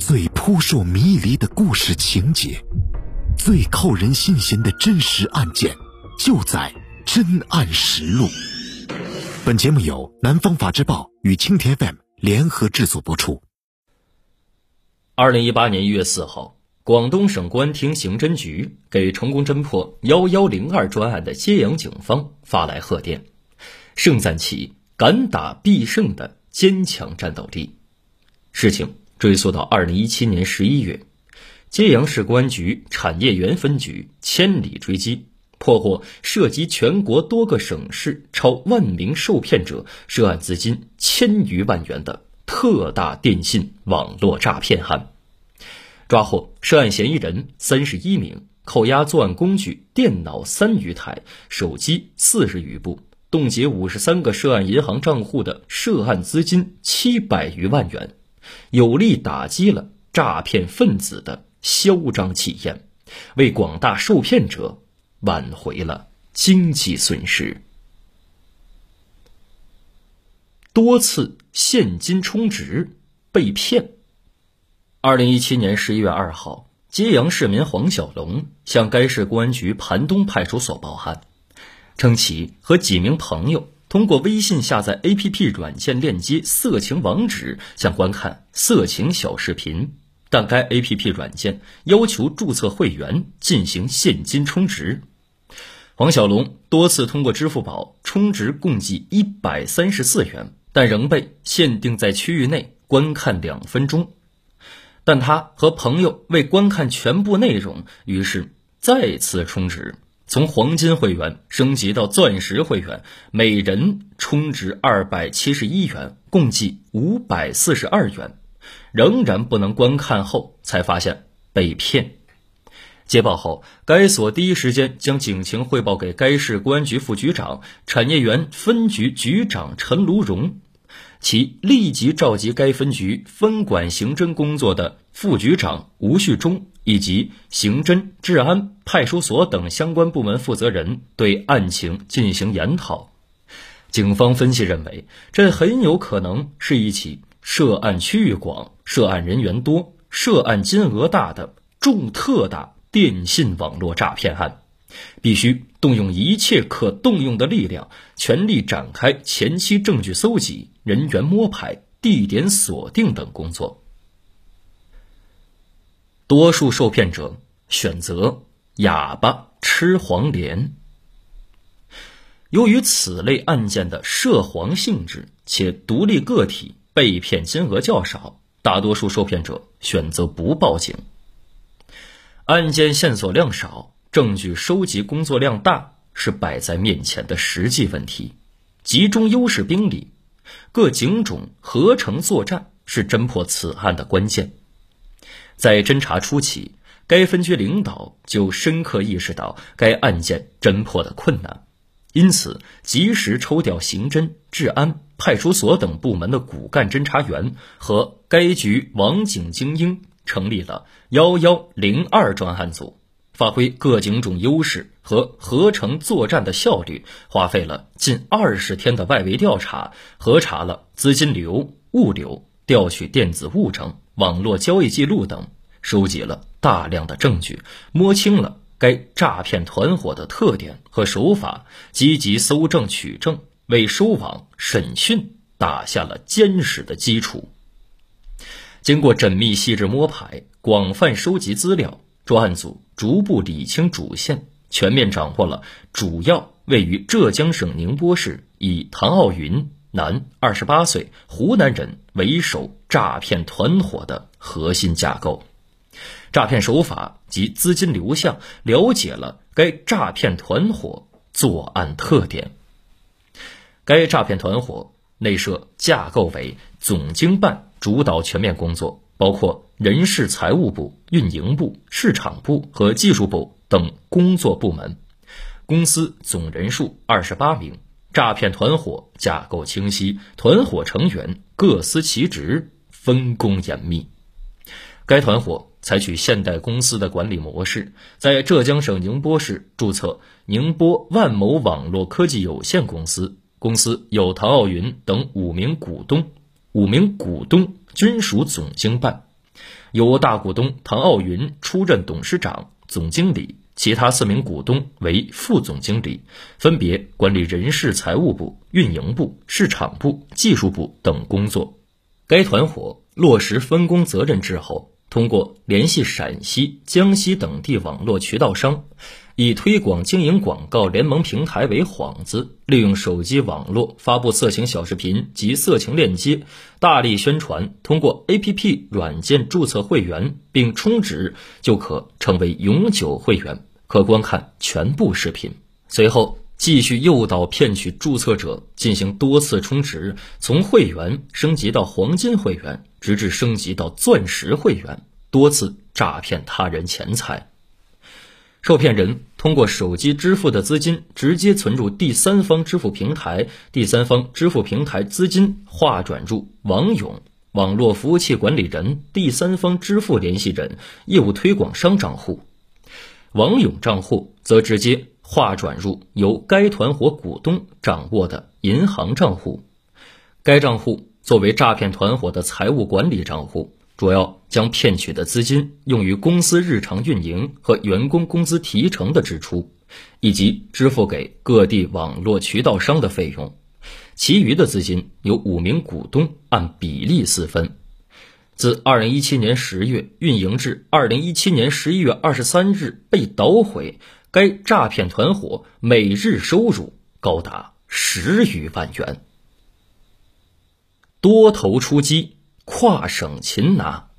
最扑朔迷离的故事情节，最扣人心弦的真实案件，就在《真案实录》。本节目由南方法制报与青田 FM 联合制作播出。二零一八年一月四号，广东省公安厅刑侦局给成功侦破幺幺零二专案的揭阳警方发来贺电，盛赞其敢打必胜的坚强战斗力。事情追溯到二零一七年十一月，揭阳市公安局产业园分局千里追击，破获涉及全国多个省市超万名受骗者、涉案资金千余万元的特大电信网络诈骗案，抓获涉案嫌疑人三十一名，扣押作案工具电脑三余台、手机四十余部，冻结五十三个涉案银行账户的涉案资金七百余万元。有力打击了诈骗分子的嚣张气焰，为广大受骗者挽回了经济损失。多次现金充值被骗。二零一七年十一月二号，揭阳市民黄小龙向该市公安局盘东派出所报案，称其和几名朋友。通过微信下载 APP 软件链接色情网址，想观看色情小视频，但该 APP 软件要求注册会员进行现金充值。黄小龙多次通过支付宝充值，共计一百三十四元，但仍被限定在区域内观看两分钟。但他和朋友为观看全部内容，于是再次充值。从黄金会员升级到钻石会员，每人充值二百七十一元，共计五百四十二元，仍然不能观看后，才发现被骗。接报后，该所第一时间将警情汇报给该市公安局副局长、产业园分局局长陈卢荣。其立即召集该分局分管刑侦工作的副局长吴旭忠以及刑侦、治安、派出所等相关部门负责人，对案情进行研讨。警方分析认为，这很有可能是一起涉案区域广、涉案人员多、涉案金额大的重特大电信网络诈骗案。必须动用一切可动用的力量，全力展开前期证据搜集、人员摸排、地点锁定等工作。多数受骗者选择哑巴吃黄连。由于此类案件的涉黄性质且独立个体被骗金额较少，大多数受骗者选择不报警。案件线索量少。证据收集工作量大是摆在面前的实际问题，集中优势兵力，各警种合成作战是侦破此案的关键。在侦查初期，该分局领导就深刻意识到该案件侦破的困难，因此及时抽调刑侦、治安、派出所等部门的骨干侦查员和该局网警精英，成立了幺幺零二专案组。发挥各警种优势和合成作战的效率，花费了近二十天的外围调查，核查了资金流、物流、调取电子物证、网络交易记录等，收集了大量的证据，摸清了该诈骗团伙的特点和手法，积极搜证取证，为收网审讯打下了坚实的基础。经过缜密细致摸排，广泛收集资料。专案组逐步理清主线，全面掌握了主要位于浙江省宁波市以唐奥云（男，二十八岁，湖南人）为首诈骗团伙的核心架构、诈骗手法及资金流向，了解了该诈骗团伙作案特点。该诈骗团伙内设架构为总经办主导全面工作。包括人事、财务部、运营部、市场部和技术部等工作部门，公司总人数二十八名，诈骗团伙架构清晰，团伙成员各司其职，分工严密。该团伙采取现代公司的管理模式，在浙江省宁波市注册宁波万某网络科技有限公司，公司有唐奥云等五名股东，五名股东。均属总经办，由大股东唐奥云出任董事长、总经理，其他四名股东为副总经理，分别管理人事、财务部、运营部、市场部、技术部等工作。该团伙落实分工责任制后，通过联系陕西、江西等地网络渠道商。以推广经营广告联盟平台为幌子，利用手机网络发布色情小视频及色情链接，大力宣传通过 APP 软件注册会员并充值就可成为永久会员，可观看全部视频。随后继续诱导骗取注册者进行多次充值，从会员升级到黄金会员，直至升级到钻石会员，多次诈骗他人钱财。受骗人通过手机支付的资金直接存入第三方支付平台，第三方支付平台资金划转入王勇网络服务器管理人第三方支付联系人业务推广商账户，王勇账户则直接划转入由该团伙股东掌握的银行账户，该账户作为诈骗团伙的财务管理账户。主要将骗取的资金用于公司日常运营和员工工资提成的支出，以及支付给各地网络渠道商的费用，其余的资金由五名股东按比例私分。自二零一七年十月运营至二零一七年十一月二十三日被捣毁，该诈骗团伙每日收入高达十余万元，多头出击。跨省擒拿。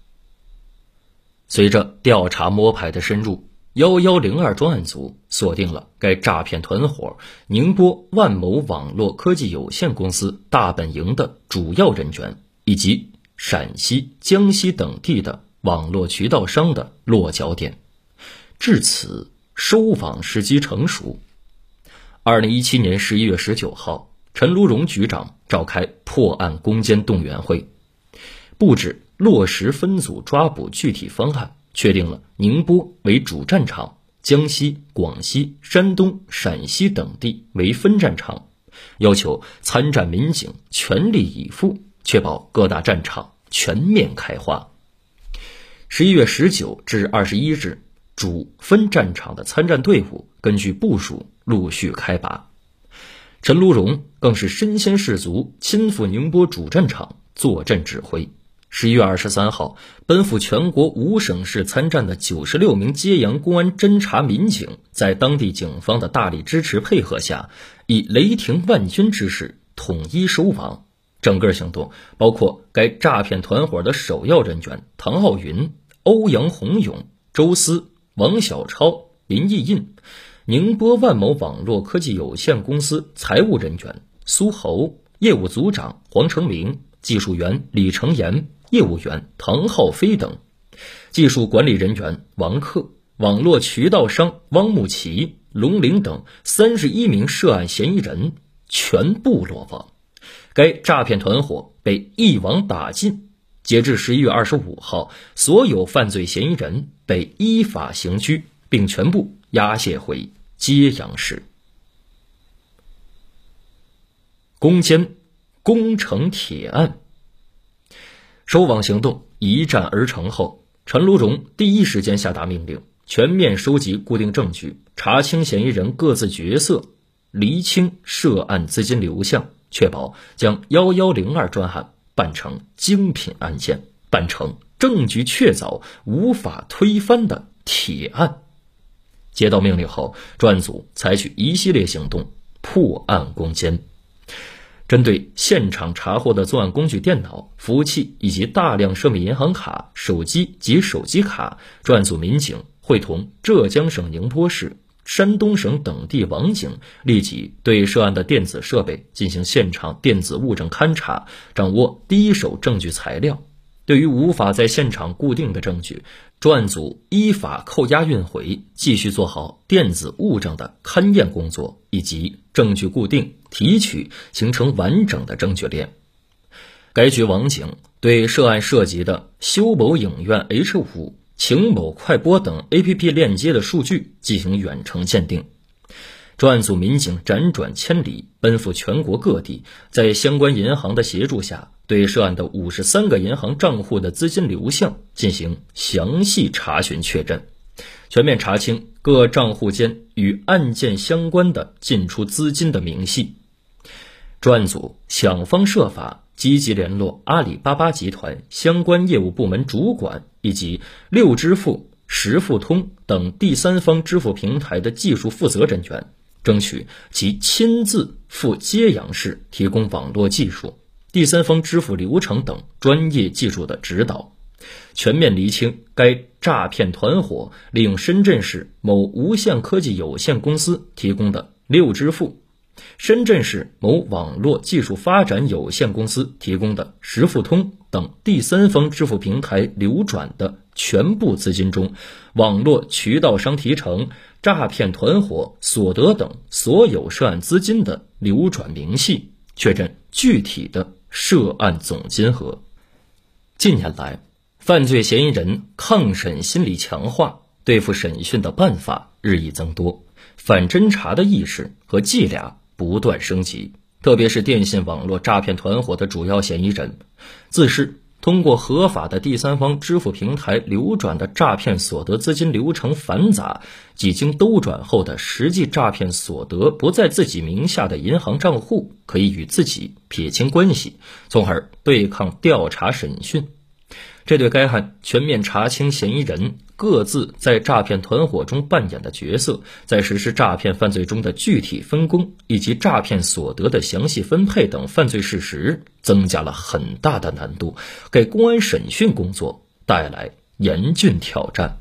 随着调查摸排的深入，幺幺零二专案组锁定了该诈骗团伙宁波万某网络科技有限公司大本营的主要人员，以及陕西、江西等地的网络渠道商的落脚点。至此，收网时机成熟。二零一七年十一月十九号，陈如荣局长召开破案攻坚动员会。布置落实分组抓捕具体方案，确定了宁波为主战场，江西、广西、山东、陕西等地为分战场，要求参战民警全力以赴，确保各大战场全面开花。十一月十九至二十一日，主分战场的参战队伍根据部署陆续开拔，陈如荣更是身先士卒，亲赴宁波主战场坐镇指挥。十一月二十三号，奔赴全国五省市参战的九十六名揭阳公安侦查民警，在当地警方的大力支持配合下，以雷霆万钧之势统一收网。整个行动包括该诈骗团伙的首要人员唐浩云、欧阳洪勇、周思、王小超、林毅印，宁波万某网络科技有限公司财务人员苏侯、业务组长黄成明、技术员李成岩。业务员唐浩飞等，技术管理人员王克，网络渠道商汪木奇、龙玲等三十一名涉案嫌疑人全部落网，该诈骗团伙被一网打尽。截至十一月二十五号，所有犯罪嫌疑人被依法刑拘，并全部押解回揭阳市。攻坚攻城铁案。收网行动一战而成后，陈如荣第一时间下达命令，全面收集固定证据，查清嫌疑人各自角色，厘清涉案资金流向，确保将幺幺零二专案办成精品案件，办成证据确凿、无法推翻的铁案。接到命令后，专案组采取一系列行动，破案攻坚。针对现场查获的作案工具电脑、服务器以及大量涉密银行卡、手机及手机卡，专案组民警会同浙江省宁波市、山东省等地网警，立即对涉案的电子设备进行现场电子物证勘查，掌握第一手证据材料。对于无法在现场固定的证据，专案组依法扣押运回，继续做好电子物证的勘验工作以及证据固定提取，形成完整的证据链。该局网警对涉案涉及的修某影院 H 五、晴某快播等 APP 链接的数据进行远程鉴定。专案组民警辗转千里，奔赴全国各地，在相关银行的协助下，对涉案的五十三个银行账户的资金流向进行详细查询确认，全面查清各账户间与案件相关的进出资金的明细。专案组想方设法。积极联络阿里巴巴集团相关业务部门主管以及六支付、十付通等第三方支付平台的技术负责人员，争取其亲自赴揭阳市提供网络技术、第三方支付流程等专业技术的指导，全面厘清该诈骗团伙利用深圳市某无线科技有限公司提供的六支付。深圳市某网络技术发展有限公司提供的实付通等第三方支付平台流转的全部资金中，网络渠道商提成、诈骗团伙所得等所有涉案资金的流转明细，确认具体的涉案总金额。近年来，犯罪嫌疑人抗审心理强化，对付审讯的办法日益增多，反侦查的意识和伎俩。不断升级，特别是电信网络诈骗团伙的主要嫌疑人，自是通过合法的第三方支付平台流转的诈骗所得资金流程繁杂，几经兜转后的实际诈骗所得不在自己名下的银行账户，可以与自己撇清关系，从而对抗调查审讯。这对该案全面查清嫌疑人各自在诈骗团伙中扮演的角色，在实施诈骗犯罪中的具体分工以及诈骗所得的详细分配等犯罪事实，增加了很大的难度，给公安审讯工作带来严峻挑战。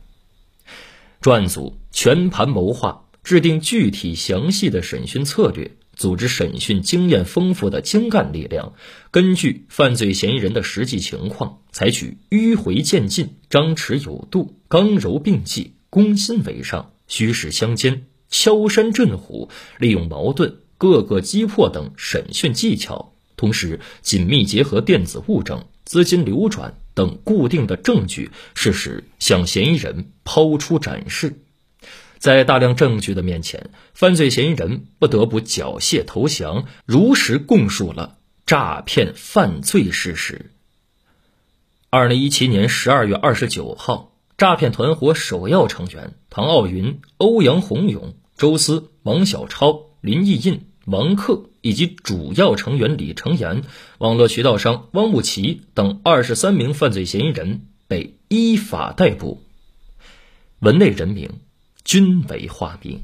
专案组全盘谋划，制定具体详细的审讯策略。组织审讯经验丰富的精干力量，根据犯罪嫌疑人的实际情况，采取迂回渐进、张弛有度、刚柔并济、攻心为上、虚实相间、敲山震虎，利用矛盾、各个击破等审讯技巧，同时紧密结合电子物证、资金流转等固定的证据，事实向嫌疑人抛出展示。在大量证据的面前，犯罪嫌疑人不得不缴械投降，如实供述了诈骗犯罪事实。二零一七年十二月二十九号，诈骗团伙首要成员唐奥云、欧阳洪勇、周思、王小超、林毅印、王克以及主要成员李成岩、网络渠道商汪木奇等二十三名犯罪嫌疑人被依法逮捕。文内人名。均为化名。